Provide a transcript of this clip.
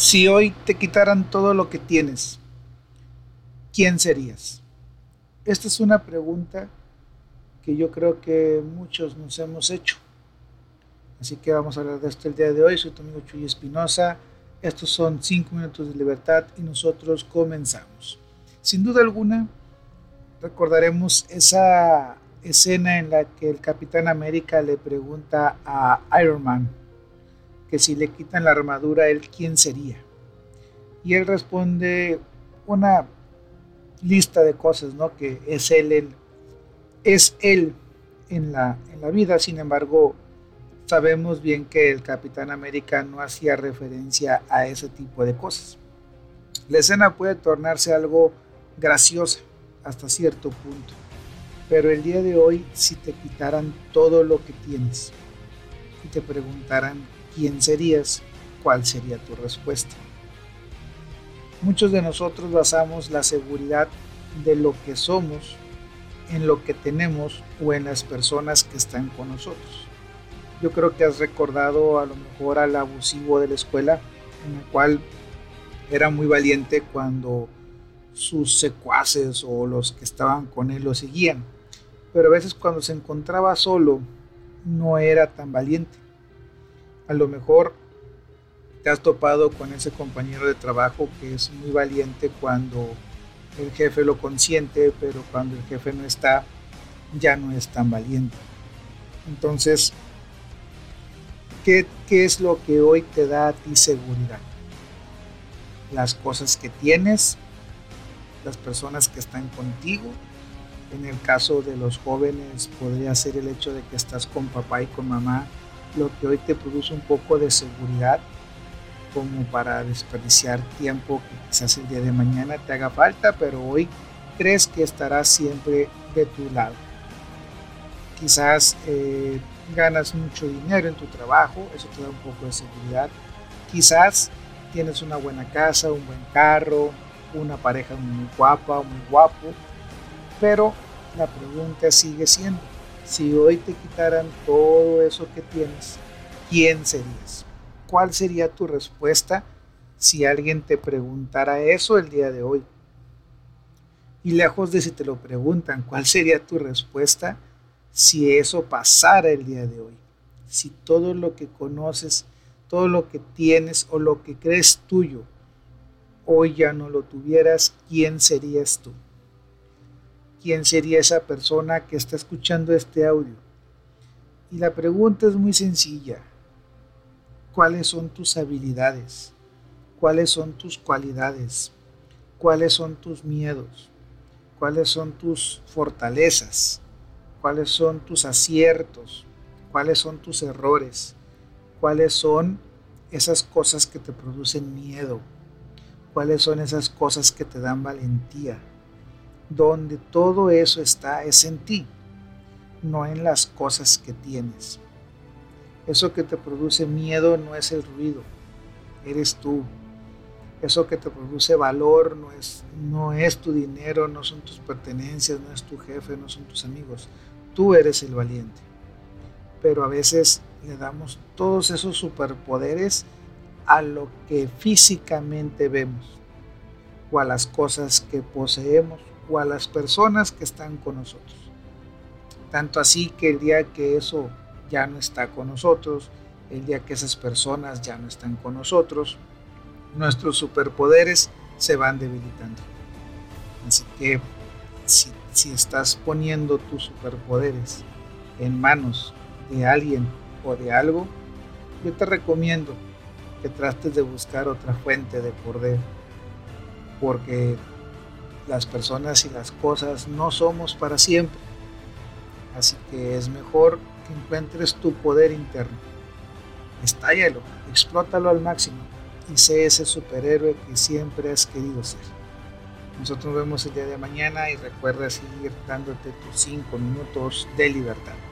Si hoy te quitaran todo lo que tienes, ¿quién serías? Esta es una pregunta que yo creo que muchos nos hemos hecho. Así que vamos a hablar de esto el día de hoy. Soy tu amigo Chuy Espinosa. Estos son 5 minutos de libertad y nosotros comenzamos. Sin duda alguna, recordaremos esa escena en la que el Capitán América le pregunta a Iron Man que si le quitan la armadura, él quién sería. Y él responde una lista de cosas, ¿no? Que es él, es él en la, en la vida, sin embargo, sabemos bien que el Capitán América no hacía referencia a ese tipo de cosas. La escena puede tornarse algo graciosa hasta cierto punto, pero el día de hoy, si te quitaran todo lo que tienes y te preguntaran quién serías, cuál sería tu respuesta. Muchos de nosotros basamos la seguridad de lo que somos en lo que tenemos o en las personas que están con nosotros. Yo creo que has recordado a lo mejor al abusivo de la escuela, en el cual era muy valiente cuando sus secuaces o los que estaban con él lo seguían. Pero a veces cuando se encontraba solo no era tan valiente. A lo mejor te has topado con ese compañero de trabajo que es muy valiente cuando el jefe lo consiente, pero cuando el jefe no está, ya no es tan valiente. Entonces, ¿qué, qué es lo que hoy te da a ti seguridad? Las cosas que tienes, las personas que están contigo. En el caso de los jóvenes podría ser el hecho de que estás con papá y con mamá, lo que hoy te produce un poco de seguridad como para desperdiciar tiempo que quizás el día de mañana te haga falta, pero hoy crees que estarás siempre de tu lado. Quizás eh, ganas mucho dinero en tu trabajo, eso te da un poco de seguridad. Quizás tienes una buena casa, un buen carro, una pareja muy guapa, muy guapo, pero la pregunta sigue siendo, si hoy te quitaran todo eso que tienes, ¿quién serías? ¿Cuál sería tu respuesta si alguien te preguntara eso el día de hoy? Y lejos de si te lo preguntan, ¿cuál sería tu respuesta si eso pasara el día de hoy? Si todo lo que conoces, todo lo que tienes o lo que crees tuyo hoy ya no lo tuvieras, ¿quién serías tú? ¿Quién sería esa persona que está escuchando este audio? Y la pregunta es muy sencilla. ¿Cuáles son tus habilidades? ¿Cuáles son tus cualidades? ¿Cuáles son tus miedos? ¿Cuáles son tus fortalezas? ¿Cuáles son tus aciertos? ¿Cuáles son tus errores? ¿Cuáles son esas cosas que te producen miedo? cuáles son esas cosas que te dan valentía. Donde todo eso está es en ti, no en las cosas que tienes. Eso que te produce miedo no es el ruido, eres tú. Eso que te produce valor no es, no es tu dinero, no son tus pertenencias, no es tu jefe, no son tus amigos. Tú eres el valiente. Pero a veces le damos todos esos superpoderes a lo que físicamente vemos, o a las cosas que poseemos, o a las personas que están con nosotros. Tanto así que el día que eso ya no está con nosotros, el día que esas personas ya no están con nosotros, nuestros superpoderes se van debilitando. Así que si, si estás poniendo tus superpoderes en manos de alguien o de algo, yo te recomiendo que trates de buscar otra fuente de poder, porque las personas y las cosas no somos para siempre. Así que es mejor que encuentres tu poder interno. Estállalo, explótalo al máximo y sé ese superhéroe que siempre has querido ser. Nosotros nos vemos el día de mañana y recuerda seguir dándote tus 5 minutos de libertad.